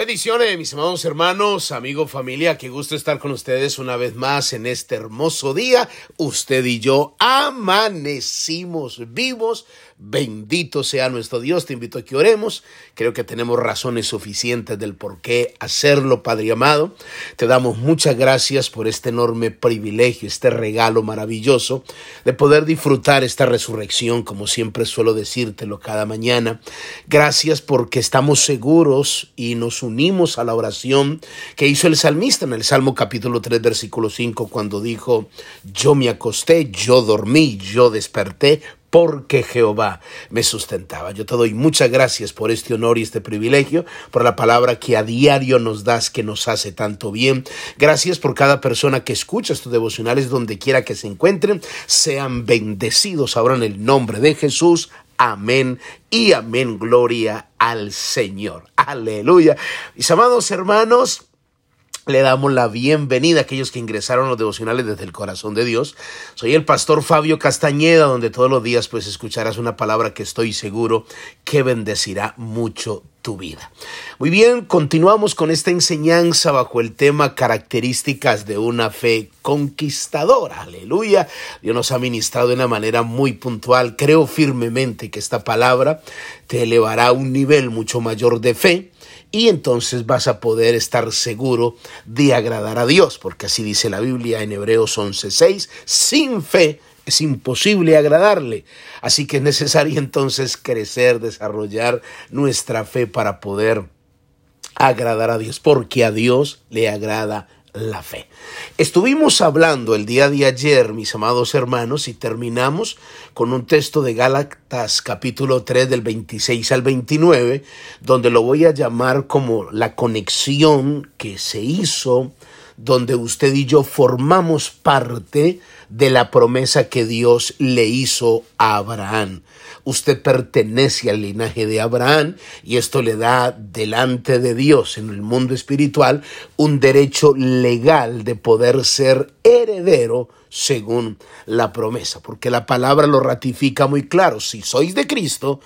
Bendiciones, mis amados hermanos, amigo, familia, qué gusto estar con ustedes una vez más en este hermoso día. Usted y yo amanecimos vivos Bendito sea nuestro Dios. Te invito a que oremos. Creo que tenemos razones suficientes del por qué hacerlo, Padre amado. Te damos muchas gracias por este enorme privilegio, este regalo maravilloso de poder disfrutar esta resurrección, como siempre suelo decírtelo cada mañana. Gracias porque estamos seguros y nos unimos a la oración que hizo el salmista en el Salmo capítulo 3, versículo 5, cuando dijo, yo me acosté, yo dormí, yo desperté porque Jehová me sustentaba. Yo te doy muchas gracias por este honor y este privilegio, por la palabra que a diario nos das, que nos hace tanto bien. Gracias por cada persona que escucha estos devocionales donde quiera que se encuentren. Sean bendecidos ahora en el nombre de Jesús. Amén y amén. Gloria al Señor. Aleluya. Mis amados hermanos, le damos la bienvenida a aquellos que ingresaron a los devocionales desde el corazón de Dios. Soy el pastor Fabio Castañeda, donde todos los días pues escucharás una palabra que estoy seguro que bendecirá mucho tu vida. Muy bien, continuamos con esta enseñanza bajo el tema características de una fe conquistadora. Aleluya. Dios nos ha ministrado de una manera muy puntual. Creo firmemente que esta palabra te elevará a un nivel mucho mayor de fe y entonces vas a poder estar seguro de agradar a Dios, porque así dice la Biblia en Hebreos 11:6, sin fe es imposible agradarle. Así que es necesario entonces crecer, desarrollar nuestra fe para poder agradar a Dios, porque a Dios le agrada la fe. Estuvimos hablando el día de ayer, mis amados hermanos, y terminamos con un texto de Gálatas capítulo 3 del 26 al 29, donde lo voy a llamar como la conexión que se hizo, donde usted y yo formamos parte de la promesa que Dios le hizo a Abraham. Usted pertenece al linaje de Abraham y esto le da delante de Dios en el mundo espiritual un derecho legal de poder ser heredero según la promesa, porque la palabra lo ratifica muy claro. Si sois de Cristo,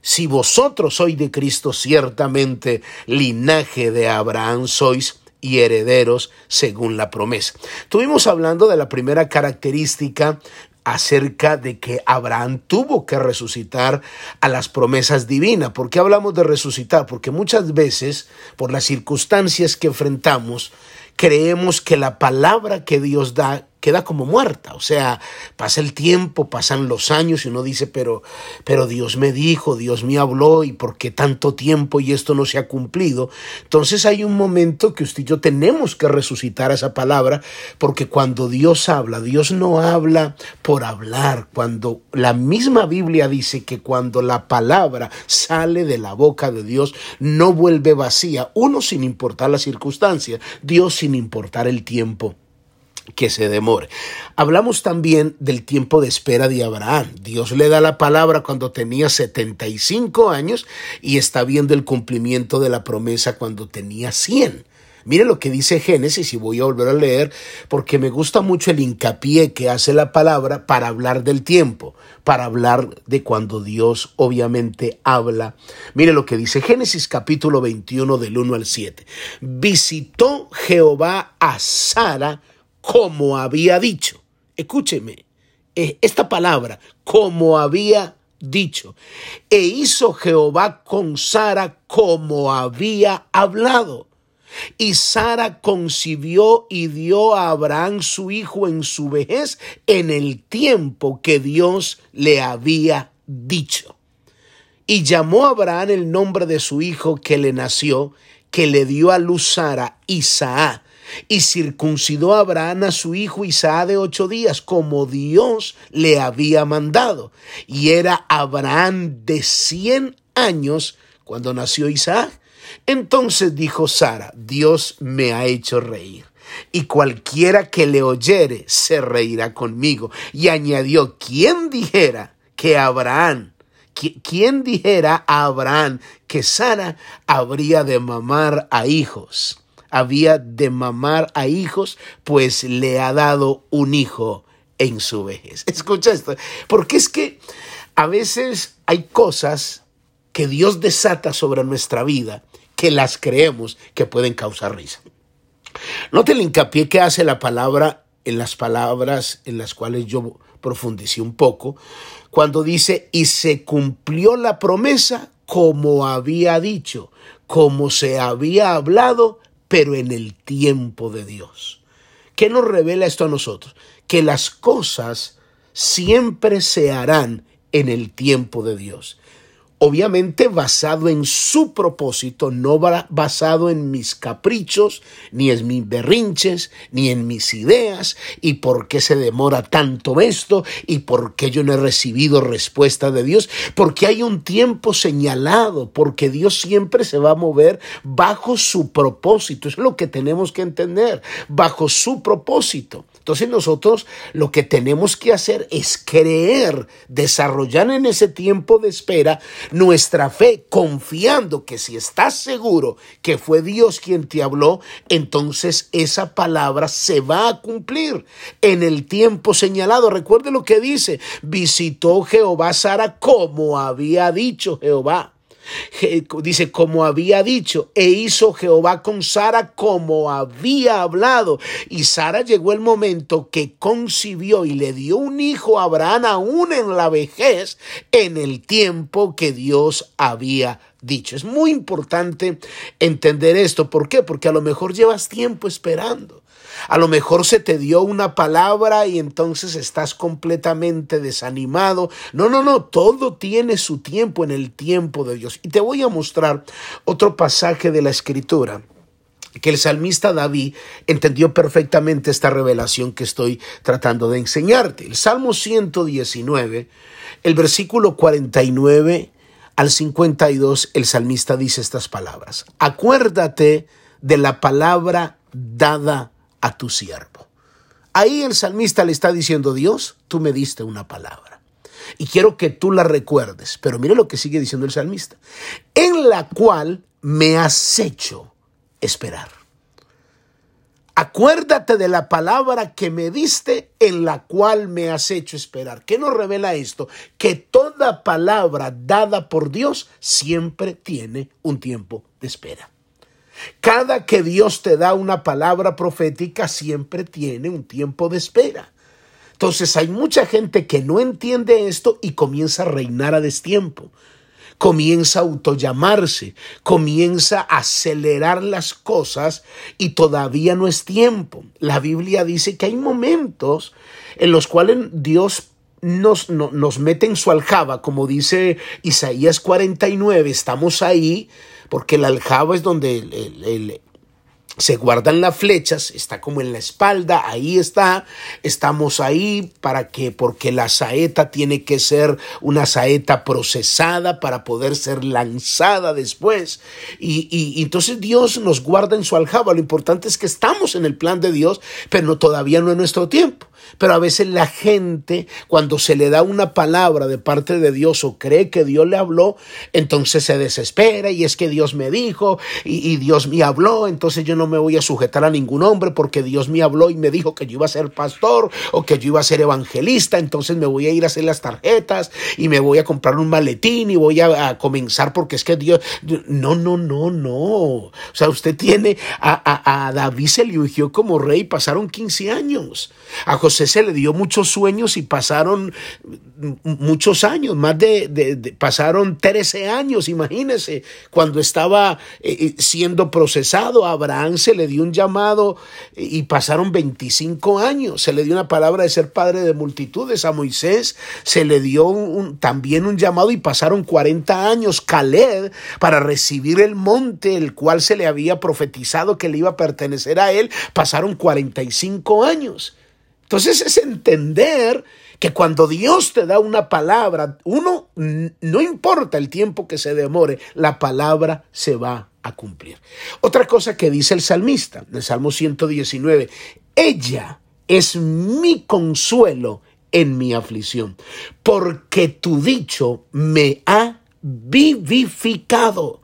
si vosotros sois de Cristo, ciertamente linaje de Abraham sois y herederos según la promesa. Estuvimos hablando de la primera característica acerca de que Abraham tuvo que resucitar a las promesas divinas. ¿Por qué hablamos de resucitar? Porque muchas veces, por las circunstancias que enfrentamos, creemos que la palabra que Dios da queda como muerta. O sea, pasa el tiempo, pasan los años y uno dice, pero, pero Dios me dijo, Dios me habló y por qué tanto tiempo y esto no se ha cumplido. Entonces hay un momento que usted y yo tenemos que resucitar esa palabra porque cuando Dios habla, Dios no habla por hablar. Cuando la misma Biblia dice que cuando la palabra sale de la boca de Dios, no vuelve vacía. Uno sin importar la circunstancia, Dios sin importar el tiempo que se demore. Hablamos también del tiempo de espera de Abraham. Dios le da la palabra cuando tenía 75 años y está viendo el cumplimiento de la promesa cuando tenía 100. Mire lo que dice Génesis y voy a volver a leer porque me gusta mucho el hincapié que hace la palabra para hablar del tiempo, para hablar de cuando Dios obviamente habla. Mire lo que dice Génesis capítulo 21 del 1 al 7. Visitó Jehová a Sara como había dicho. Escúcheme, esta palabra, como había dicho. E hizo Jehová con Sara como había hablado. Y Sara concibió y dio a Abraham su hijo en su vejez en el tiempo que Dios le había dicho. Y llamó a Abraham el nombre de su hijo que le nació, que le dio a luz Sara, Isaac y circuncidó a Abraham a su hijo Isaac de ocho días, como Dios le había mandado. Y era Abraham de cien años cuando nació Isaac. Entonces dijo Sara, Dios me ha hecho reír y cualquiera que le oyere se reirá conmigo. Y añadió, ¿quién dijera que Abraham, quién dijera a Abraham que Sara habría de mamar a hijos? Había de mamar a hijos, pues le ha dado un hijo en su vejez. Escucha esto, porque es que a veces hay cosas que Dios desata sobre nuestra vida que las creemos que pueden causar risa. Note el hincapié que hace la palabra en las palabras en las cuales yo profundicé un poco, cuando dice, y se cumplió la promesa como había dicho, como se había hablado, pero en el tiempo de Dios. ¿Qué nos revela esto a nosotros? Que las cosas siempre se harán en el tiempo de Dios obviamente basado en su propósito, no basado en mis caprichos, ni en mis berrinches, ni en mis ideas, y por qué se demora tanto esto, y por qué yo no he recibido respuesta de Dios, porque hay un tiempo señalado, porque Dios siempre se va a mover bajo su propósito, es lo que tenemos que entender, bajo su propósito. Entonces nosotros lo que tenemos que hacer es creer, desarrollar en ese tiempo de espera nuestra fe, confiando que si estás seguro que fue Dios quien te habló, entonces esa palabra se va a cumplir en el tiempo señalado. Recuerde lo que dice, visitó Jehová Sara como había dicho Jehová dice, como había dicho, e hizo Jehová con Sara como había hablado. Y Sara llegó el momento que concibió y le dio un hijo a Abraham aún en la vejez, en el tiempo que Dios había dicho. Es muy importante entender esto. ¿Por qué? Porque a lo mejor llevas tiempo esperando. A lo mejor se te dio una palabra y entonces estás completamente desanimado. No, no, no, todo tiene su tiempo en el tiempo de Dios. Y te voy a mostrar otro pasaje de la escritura que el salmista David entendió perfectamente esta revelación que estoy tratando de enseñarte. El Salmo 119, el versículo 49 al 52, el salmista dice estas palabras. Acuérdate de la palabra dada a tu siervo. Ahí el salmista le está diciendo, Dios, tú me diste una palabra. Y quiero que tú la recuerdes. Pero mire lo que sigue diciendo el salmista. En la cual me has hecho esperar. Acuérdate de la palabra que me diste en la cual me has hecho esperar. ¿Qué nos revela esto? Que toda palabra dada por Dios siempre tiene un tiempo de espera. Cada que Dios te da una palabra profética siempre tiene un tiempo de espera. Entonces hay mucha gente que no entiende esto y comienza a reinar a destiempo. Comienza a autollamarse, comienza a acelerar las cosas y todavía no es tiempo. La Biblia dice que hay momentos en los cuales Dios nos, nos mete en su aljaba, como dice Isaías 49, estamos ahí porque el aljaba es donde se guardan las flechas, está como en la espalda, ahí está, estamos ahí para que, porque la saeta tiene que ser una saeta procesada para poder ser lanzada después. Y, entonces Dios nos guarda en su aljaba. Lo importante es que estamos en el plan de Dios, pero todavía no es nuestro tiempo. Pero a veces la gente, cuando se le da una palabra de parte de Dios o cree que Dios le habló, entonces se desespera y es que Dios me dijo y, y Dios me habló, entonces yo no me voy a sujetar a ningún hombre porque Dios me habló y me dijo que yo iba a ser pastor o que yo iba a ser evangelista, entonces me voy a ir a hacer las tarjetas y me voy a comprar un maletín y voy a, comenzar porque es que Dios... No, no, no, no. O sea, usted tiene a, a, David se le ungió como rey, pasaron 15 años. A José se le dio muchos sueños y pasaron muchos años, más de, pasaron 13 años, imagínese, cuando estaba eh, eh, siendo procesado, a Abraham se le dio un llamado y pasaron 25 años, se le dio una palabra de ser padre de multitudes, a Moisés se le dio también un llamado y pasaron 40 años, Caleb, para recibir el monte, el cual se le había profetizado que le iba a pertenecer a él, pasaron 45 años. Entonces es entender que cuando Dios te da una palabra, uno, no importa el tiempo que se demore, la palabra se va a cumplir. Otra cosa que dice el salmista, en el Salmo 119, ella es mi consuelo en mi aflicción, porque tu dicho me ha vivificado.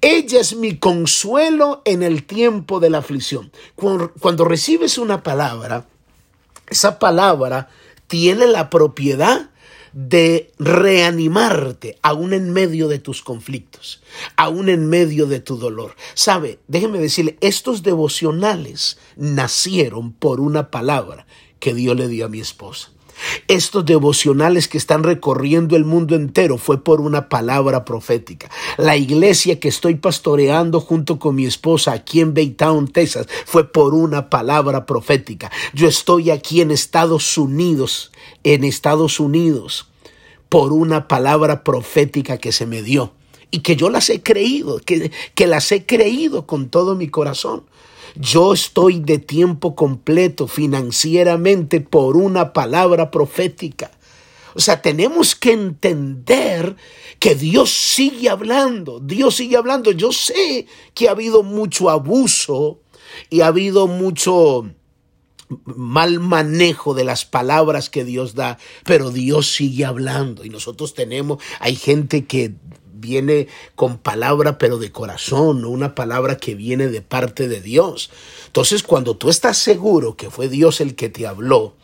Ella es mi consuelo en el tiempo de la aflicción. Cuando, cuando recibes una palabra, esa palabra tiene la propiedad de reanimarte aún en medio de tus conflictos, aún en medio de tu dolor. Sabe, déjeme decirle, estos devocionales nacieron por una palabra que Dios le dio a mi esposa. Estos devocionales que están recorriendo el mundo entero fue por una palabra profética. La iglesia que estoy pastoreando junto con mi esposa aquí en Baytown, Texas, fue por una palabra profética. Yo estoy aquí en Estados Unidos, en Estados Unidos, por una palabra profética que se me dio y que yo las he creído, que, que las he creído con todo mi corazón. Yo estoy de tiempo completo financieramente por una palabra profética. O sea, tenemos que entender que Dios sigue hablando, Dios sigue hablando. Yo sé que ha habido mucho abuso y ha habido mucho mal manejo de las palabras que Dios da, pero Dios sigue hablando y nosotros tenemos, hay gente que viene con palabra pero de corazón, no una palabra que viene de parte de Dios. Entonces cuando tú estás seguro que fue Dios el que te habló,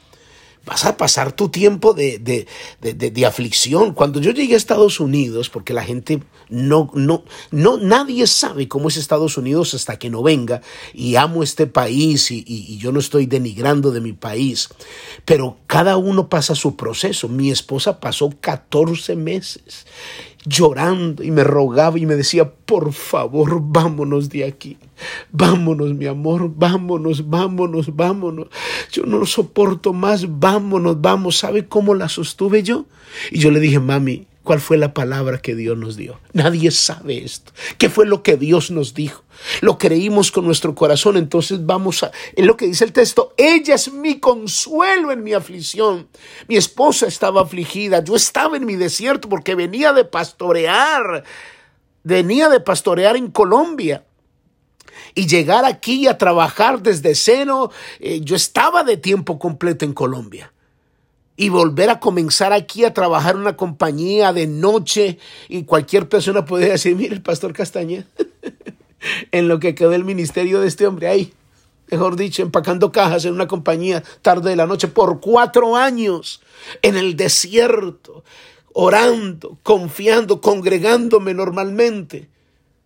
vas a pasar tu tiempo de, de, de, de, aflicción. Cuando yo llegué a Estados Unidos, porque la gente no, no, no, nadie sabe cómo es Estados Unidos hasta que no venga, y amo este país y, yo no estoy denigrando de mi país, pero cada uno pasa su proceso. Mi esposa pasó 14 meses llorando y me rogaba y me decía, por favor, vámonos de aquí. Vámonos, mi amor, vámonos, vámonos, vámonos. Yo no lo soporto más, vámonos, vamos. ¿Sabe cómo la sostuve yo? Y yo le dije, mami, ¿Cuál fue la palabra que Dios nos dio? Nadie sabe esto. ¿Qué fue lo que Dios nos dijo? Lo creímos con nuestro corazón, entonces vamos a... Es lo que dice el texto, ella es mi consuelo en mi aflicción. Mi esposa estaba afligida, yo estaba en mi desierto porque venía de pastorear, venía de pastorear en Colombia y llegar aquí a trabajar desde cero, eh, yo estaba de tiempo completo en Colombia y volver a comenzar aquí a trabajar en una compañía de noche y cualquier persona puede decir, mire el pastor Castañeda, en lo que quedó el ministerio de este hombre ahí, mejor dicho, empacando cajas en una compañía tarde de la noche por cuatro años en el desierto, orando, confiando, congregándome normalmente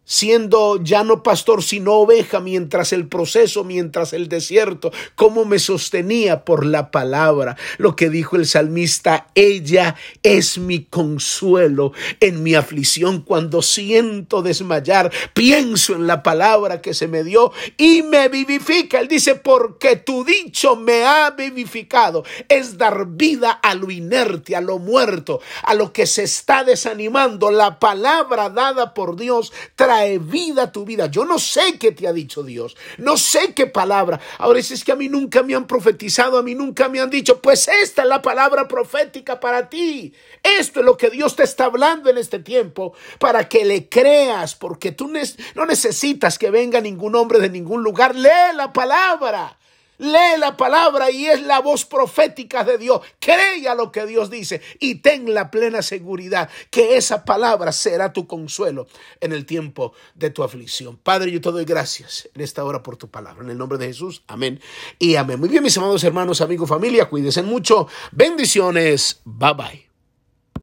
siendo ya no pastor sino oveja mientras el proceso, mientras el desierto, cómo me sostenía por la palabra. Lo que dijo el salmista, ella es mi consuelo en mi aflicción cuando siento desmayar, pienso en la palabra que se me dio y me vivifica. Él dice, porque tu dicho me ha vivificado. Es dar vida a lo inerte, a lo muerto, a lo que se está desanimando. La palabra dada por Dios trae vida tu vida. Yo no sé qué te ha dicho Dios, no sé qué palabra. Ahora es que a mí nunca me han profetizado, a mí nunca me han dicho, pues esta es la palabra profética para ti. Esto es lo que Dios te está hablando en este tiempo para que le creas, porque tú no necesitas que venga ningún hombre de ningún lugar. Lee la palabra. Lee la palabra y es la voz profética de Dios. Cree a lo que Dios dice y ten la plena seguridad que esa palabra será tu consuelo en el tiempo de tu aflicción. Padre, yo te doy gracias en esta hora por tu palabra. En el nombre de Jesús, amén y amén. Muy bien, mis amados hermanos, amigos, familia, cuídense mucho. Bendiciones. Bye bye.